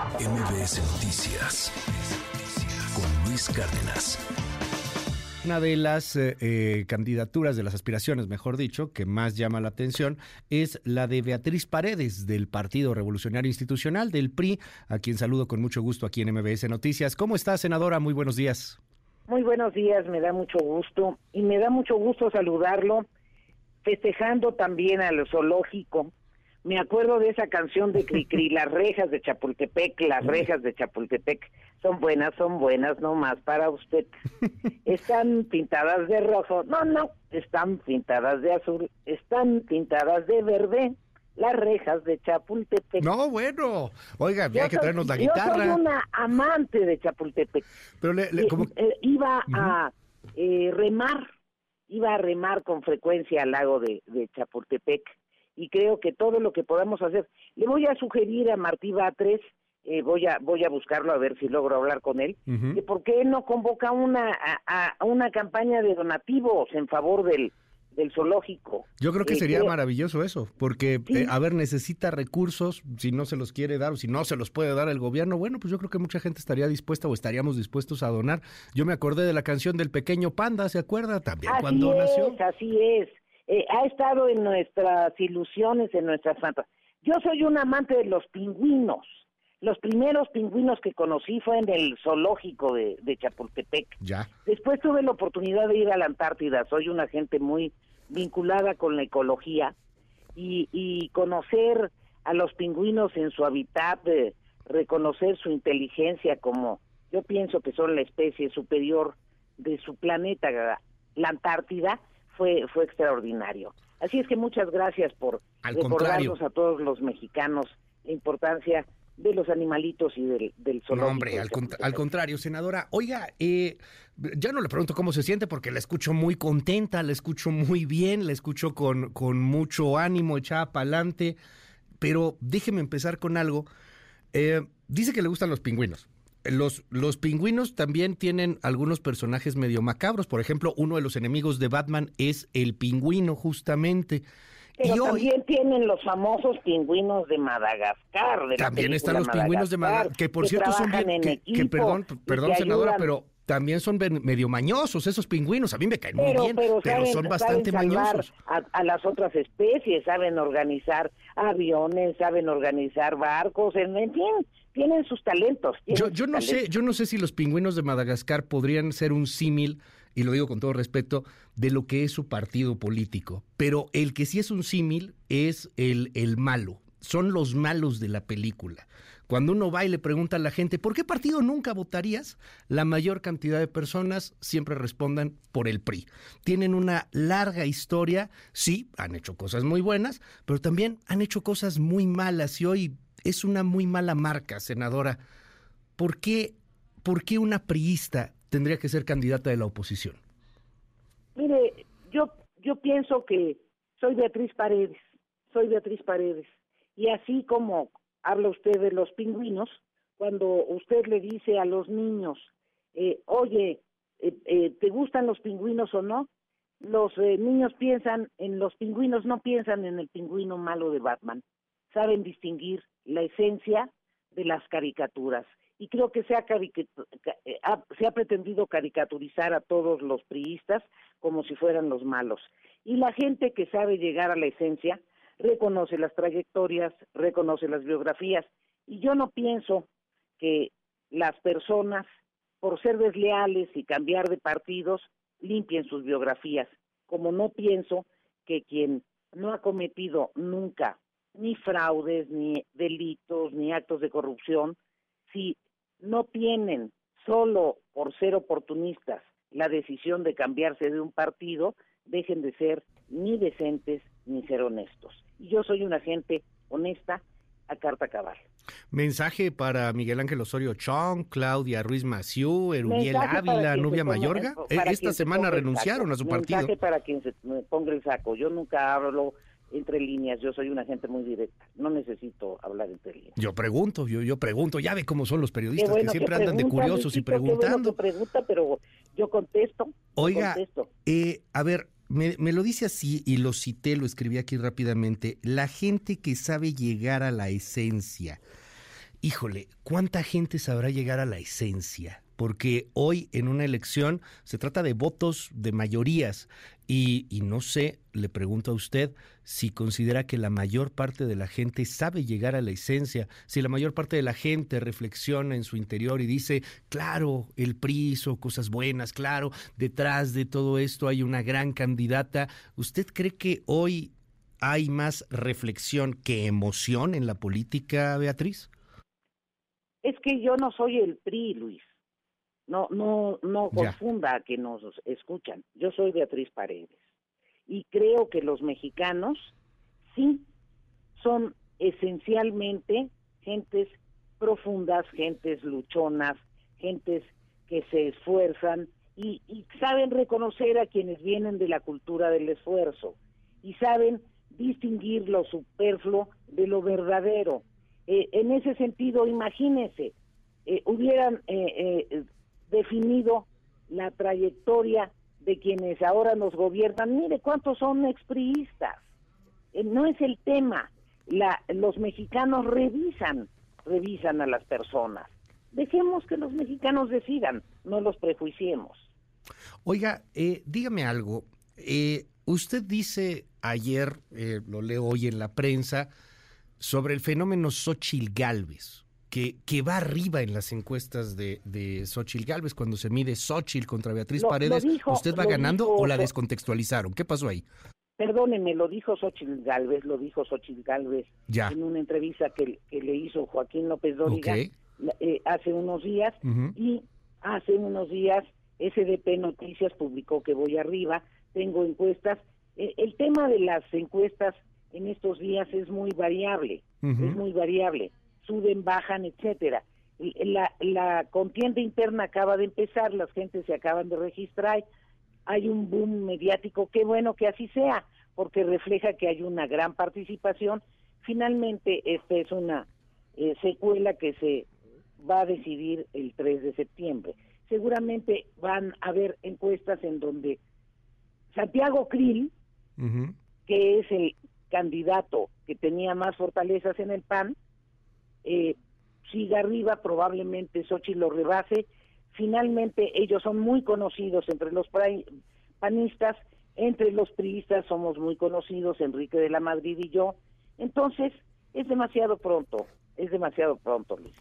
MBS Noticias con Luis Cárdenas. Una de las eh, eh, candidaturas, de las aspiraciones, mejor dicho, que más llama la atención es la de Beatriz Paredes del Partido Revolucionario Institucional del PRI, a quien saludo con mucho gusto aquí en MBS Noticias. ¿Cómo está, senadora? Muy buenos días. Muy buenos días, me da mucho gusto y me da mucho gusto saludarlo, festejando también al zoológico me acuerdo de esa canción de Cricri, las rejas de Chapultepec, las rejas de Chapultepec, son buenas, son buenas, no más para usted. Están pintadas de rojo, no, no, están pintadas de azul, están pintadas de verde, las rejas de Chapultepec. No, bueno, oiga, hay que traernos la guitarra. Yo soy una amante de Chapultepec. Pero le, eh, eh, iba a eh, remar, iba a remar con frecuencia al lago de Chapultepec y creo que todo lo que podamos hacer. Le voy a sugerir a Martí Batres, eh, voy a voy a buscarlo a ver si logro hablar con él, que por qué no convoca una a, una campaña de donativos en favor del del zoológico. Yo creo que sería este, maravilloso eso, porque, eh, a ver, necesita recursos, si no se los quiere dar o si no se los puede dar el gobierno, bueno, pues yo creo que mucha gente estaría dispuesta o estaríamos dispuestos a donar. Yo me acordé de la canción del pequeño panda, ¿se acuerda? También así cuando es, nació. Así es. Eh, ha estado en nuestras ilusiones, en nuestras fantasías. Yo soy un amante de los pingüinos. Los primeros pingüinos que conocí fue en el zoológico de, Chapultepec. Ya. Después tuve la oportunidad de ir a la Antártida. Soy una gente muy vinculada con la ecología y, conocer a los pingüinos en su hábitat, reconocer su inteligencia como yo pienso que son la especie superior de su planeta, la Antártida, fue, fue extraordinario. Así es que muchas gracias por recordarnos a todos los mexicanos la importancia de los animalitos y del, del. No, hombre, al, contrario, senadora. Oiga, eh, ya no le pregunto cómo se siente porque la escucho muy contenta, la escucho muy bien, la escucho con, con mucho ánimo, echada para adelante. Pero déjeme empezar con algo. Eh, dice que le gustan los pingüinos los, los pingüinos también tienen algunos personajes medio macabros. Por ejemplo, uno de los enemigos de Batman es el pingüino, justamente. Pero y también tienen los famosos pingüinos de Madagascar. también están los pingüinos de Madagascar, que por cierto son bien, que, perdón, perdón senadora, pero también son medio mañosos esos pingüinos. A mí me caen muy bien, pero, son bastante mañosos. A, a, las otras especies, saben organizar aviones, saben organizar barcos, en, en fin, tienen sus talentos. yo, no sé, yo no sé si los pingüinos de Madagascar podrían ser un símil, y lo digo con todo respeto, de lo que es su partido político. Pero el que sí es un símil es el, el malo. Son los malos de la película. Cuando uno va y le pregunta a la gente, ¿por qué partido nunca votarías? La mayor cantidad de personas siempre respondan por el PRI. Tienen una larga historia, sí, han hecho cosas muy buenas, pero también han hecho cosas muy malas y hoy es una muy mala marca, senadora. ¿Por qué, ¿Por qué una priista tendría que ser candidata de la oposición? Mire, yo, yo pienso que soy Beatriz Paredes, soy Beatriz Paredes. Y así como habla usted de los pingüinos, cuando usted le dice a los niños, eh, oye, eh, eh, ¿te gustan los pingüinos o no? Los niños piensan en los pingüinos, no piensan en el pingüino malo de Batman. Saben distinguir la esencia de las caricaturas. Y creo que se ha, se ha pretendido caricaturizar a todos los priistas como si fueran los malos. Y la gente que sabe llegar a la esencia reconoce las trayectorias, reconoce las biografías. Y yo no pienso que las personas, por ser desleales y cambiar de partidos, limpien sus biografías, como no pienso que quien no ha cometido nunca ni fraudes, ni delitos, ni actos de corrupción, si no tienen solo por ser oportunistas la decisión de cambiarse de un partido, dejen de ser ni decentes ni ser honestos. Y yo soy una gente honesta a carta cabal. Mensaje para Miguel Ángel Osorio Chong, Claudia Ruiz Maciú, Erubiel Ávila, Nubia Mayorga. E, esta semana renunciaron a su partido. Mensaje para quien se ponga el saco. Yo nunca hablo entre líneas, yo soy una gente muy directa, no necesito hablar entre líneas. Yo pregunto, yo, yo pregunto, ya ve cómo son los periodistas, que siempre andan de curiosos y preguntando. pregunta, pero yo contesto. Oiga, Eh, a ver, me, me, lo dice así y lo cité, lo escribí aquí rápidamente, la gente que sabe llegar a la esencia híjole, ¿cuánta gente sabrá llegar a la esencia? Porque hoy en una elección se trata de votos de mayorías y, y, no sé, le pregunto a usted si considera que la mayor parte de la gente sabe llegar a la esencia, si la mayor parte de la gente reflexiona en su interior y dice, claro, el PRI hizo cosas buenas, claro, detrás de todo esto hay una gran candidata. ¿Usted cree que hoy hay más reflexión que emoción en la política, Beatriz? Es que yo no soy el PRI, Luis. No, no, no confunda a que nos escuchan. Yo soy Beatriz Paredes. Y creo que los mexicanos sí son esencialmente gentes profundas, gentes luchonas, gentes que se esfuerzan y, y saben reconocer a quienes vienen de la cultura del esfuerzo y saben distinguir lo superfluo de lo verdadero. Eh, en ese sentido, imagínense, eh, hubieran eh, eh, definido la trayectoria de quienes ahora nos gobiernan. Mire cuántos son expriistas. Eh, no es el tema. La, los mexicanos revisan, revisan a las personas. Dejemos que los mexicanos decidan, no los prejuiciemos. Oiga, eh, dígame algo. Eh, usted dice ayer, eh, lo leo hoy en la prensa, sobre el fenómeno Xochil Gálvez, que, que va arriba en las encuestas de, de Xochil Gálvez, cuando se mide Xochil contra Beatriz Lo- lo Paredes, dijo- ¿usted va ganando dijo- o la descontextualizaron? ¿Qué pasó ahí? Perdóneme, lo dijo Xochitl Galvez, lo dijo Xochitl Galvez Ya. en una entrevista que, que le hizo Joaquín López Dóriga Ok. la- eh, hace unos días y hace unos días SDP Noticias publicó que voy arriba, tengo encuestas. Eh, el tema de las encuestas en estos días es muy variable, es muy variable, suben, bajan, etcétera. La, la contienda interna acaba de empezar, las gentes se acaban de registrar, hay un boom mediático, qué bueno que así sea, porque refleja que hay una gran participación. Finalmente, esta es una eh, secuela que se va a decidir el 3 de septiembre. Seguramente van a haber encuestas en donde Santiago Krill, que es el candidato que tenía más fortalezas en el PAN, eh, siga arriba, probablemente Xochitl lo rebase. Finalmente, ellos son muy conocidos entre los panistas, entre los priistas somos muy conocidos, Enrique de la Madrid y yo. Entonces, es demasiado pronto, es demasiado pronto, Luis.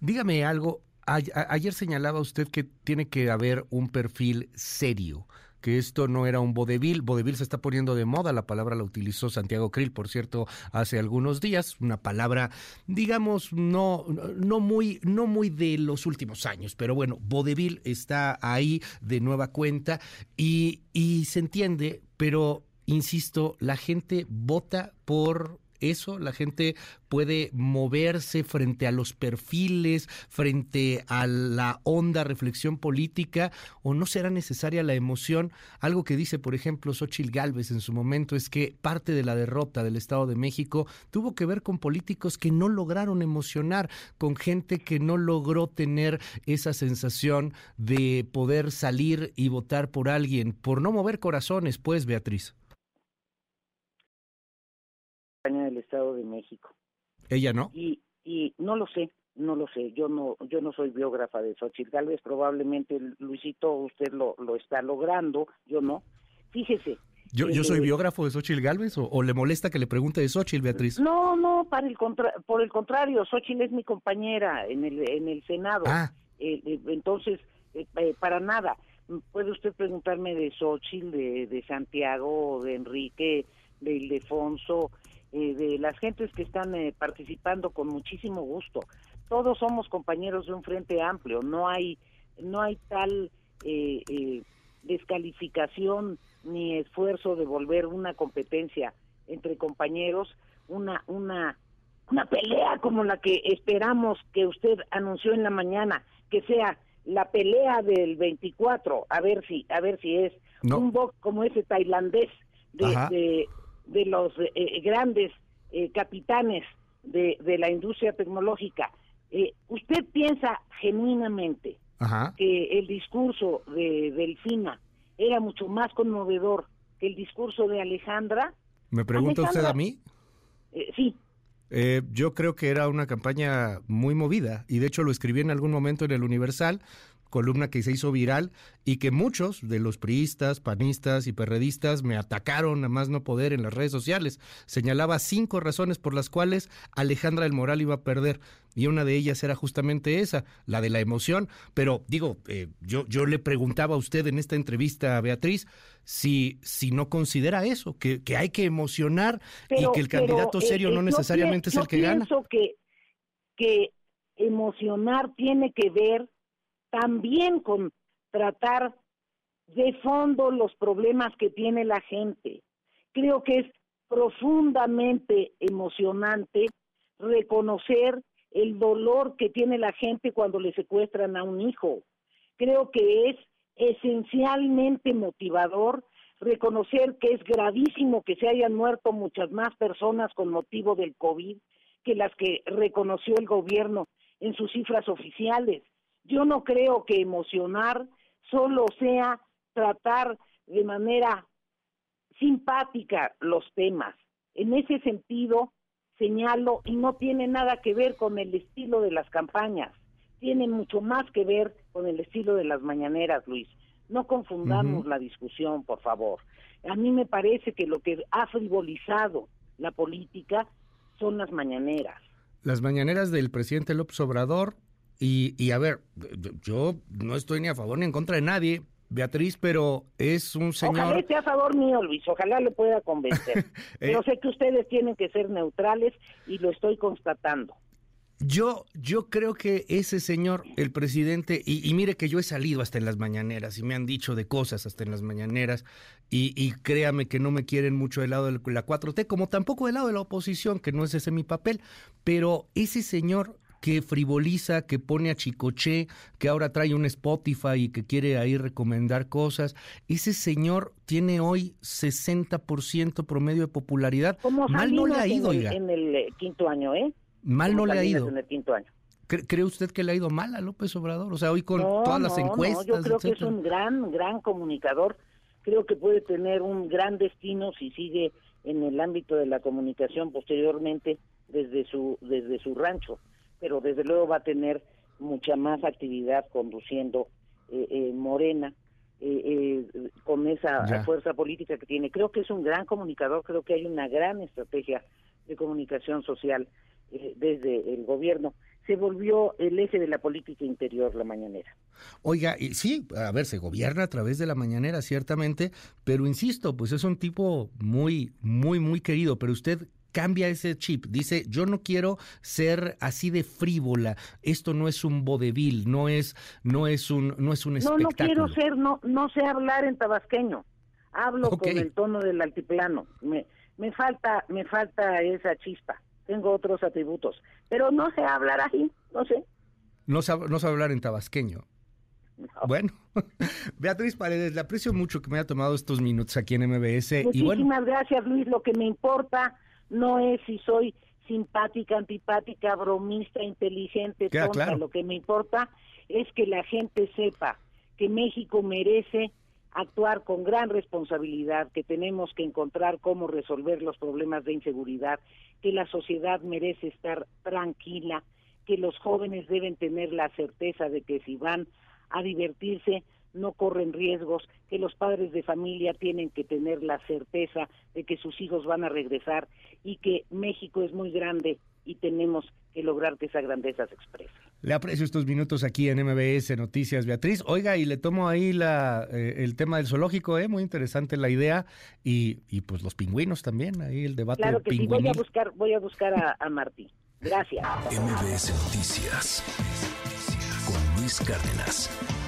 Dígame algo. Ayer señalaba usted que tiene que haber un perfil serio, que esto no era un vodevil. Vodevil se está poniendo de moda, la palabra la utilizó Santiago Krill, por cierto, hace algunos días, una palabra, digamos, no, no, muy, no muy de los últimos años, pero bueno, vodevil está ahí de nueva cuenta y, y se entiende, pero insisto, la gente vota por eso, la gente puede moverse frente a los perfiles, frente a la honda reflexión política, o no será necesaria la emoción. Algo que dice, por ejemplo, Xochil Gálvez en su momento es que parte de la derrota del Estado de México tuvo que ver con políticos que no lograron emocionar, con gente que no logró tener esa sensación de poder salir y votar por alguien, por no mover corazones, pues, Beatriz. Del Estado de México. Ella no. y y no lo sé no lo sé. Yo no yo no soy biógrafa de Xochitl Galvez probablemente Luisito usted lo lo está logrando yo no. Fíjese. ¿Yo, yo soy eh, biógrafo de Xochitl Galvez o, o le molesta que le pregunte de Xochitl, Beatriz? no no para el contra por el contrario Xochitl es mi compañera en el en el Senado. Ah, Eh, eh, entonces eh, para nada. Puede usted preguntarme de Xochitl de, de Santiago de Enrique de Ildefonso eh, de las gentes que están eh, participando con muchísimo gusto todos somos compañeros de un frente amplio no hay no hay tal eh, eh, descalificación ni esfuerzo de volver una competencia entre compañeros una una una pelea como la que esperamos que usted anunció en la mañana, que sea la pelea del 24, a ver si a ver si es No. un box como ese tailandés de, de, de los eh, grandes eh, capitanes de, de la industria tecnológica. Eh, ¿Usted piensa genuinamente ajá. que el discurso de Delfina era mucho más conmovedor que el discurso de Alejandra? ¿Me pregunta usted a mí? Eh, sí, Eh, yo creo que era una campaña muy movida y de hecho lo escribí en algún momento en el Universal columna que se hizo viral y que muchos de los priistas, panistas y perredistas me atacaron a más no poder en las redes sociales. Señalaba cinco razones por las cuales Alejandra del Moral iba a perder y una de ellas era justamente esa, la de la emoción. Pero digo, eh, yo, yo le preguntaba a usted en esta entrevista a Beatriz si, si no considera eso, que, que hay que emocionar y que el candidato eh, serio no eh, necesariamente es el que gana. Yo pienso que, que emocionar tiene que ver también con tratar de fondo los problemas que tiene la gente. Creo que es profundamente emocionante reconocer el dolor que tiene la gente cuando le secuestran a un hijo. Creo que es esencialmente motivador reconocer que es gravísimo que se hayan muerto muchas más personas con motivo del COVID que las que reconoció el gobierno en sus cifras oficiales. Yo no creo que emocionar solo sea tratar de manera simpática los temas. En ese sentido, señalo, y no tiene nada que ver con el estilo de las campañas, tiene mucho más que ver con el estilo de las mañaneras, Luis. No confundamos la discusión, por favor. A mí me parece que lo que ha frivolizado la política son las mañaneras. Las mañaneras del presidente López Obrador y, y a ver, yo no estoy ni a favor ni en contra de nadie, Beatriz, pero es un señor... Ojalá esté a favor mío, Luis, ojalá le pueda convencer. Eh, pero sé que ustedes tienen que ser neutrales y lo estoy constatando. Yo, yo creo que ese señor, el presidente, y, mire que yo he salido hasta en las mañaneras y me han dicho de cosas hasta en las mañaneras, y, y créame que no me quieren mucho del lado de la 4T, como tampoco del lado de la oposición, que no es ese mi papel, pero ese señor que frivoliza, que pone a Chicoche, que ahora trae un Spotify y que quiere ahí recomendar cosas. Ese señor tiene hoy 60% promedio de popularidad. Mal no le ha ido, en el, en el eh, quinto año, ¿eh? Mal no le ha ido. En el quinto año. ¿Cree usted que le ha ido mal a López Obrador? O sea, hoy con todas las encuestas. No, yo creo que es un gran, gran comunicador. Creo que puede tener un gran destino si sigue en el ámbito de la comunicación posteriormente desde su desde su rancho pero desde luego va a tener mucha más actividad conduciendo eh, eh, Morena eh, con esa fuerza política que tiene. Creo que es un gran comunicador, creo que hay una gran estrategia de comunicación social desde el gobierno. Se volvió el eje de la política interior la mañanera. Oiga, sí, a ver, se gobierna a través de la mañanera, ciertamente, pero insisto, pues es un tipo muy, muy, muy querido. Pero usted cambia ese chip. Dice, yo no quiero ser así de frívola. Esto no es un vodevil, no es, no es un, no es un espectáculo. No, no quiero ser, no, no sé hablar en tabasqueño. Hablo con el tono del altiplano. Me, me falta, me falta esa chispa. Tengo otros atributos, pero no sé hablar así, no sé. No sabe, no sabe hablar en tabasqueño. Bueno, Beatriz Paredes, le aprecio mucho que me haya tomado estos minutos aquí en MBS. Muchísimas gracias, Luis. Lo que me importa no es si soy simpática, antipática, bromista, inteligente, tonta. Lo que me importa es que la gente sepa que México merece actuar con gran responsabilidad, que tenemos que encontrar cómo resolver los problemas de inseguridad, que la sociedad merece estar tranquila, que los jóvenes deben tener la certeza de que si van a divertirse no corren riesgos, que los padres de familia tienen que tener la certeza de que sus hijos van a regresar y que México es muy grande y tenemos que lograr que esa grandeza se exprese. Le aprecio estos minutos aquí en MBS Noticias, Beatriz. Oiga, y le tomo ahí la, eh, el tema del zoológico, ¿eh? muy interesante la idea, y, y pues los pingüinos también, ahí el debate Claro que sí, voy a buscar, voy a, buscar a, a Martí. Gracias. MBS Noticias con Luis Cárdenas.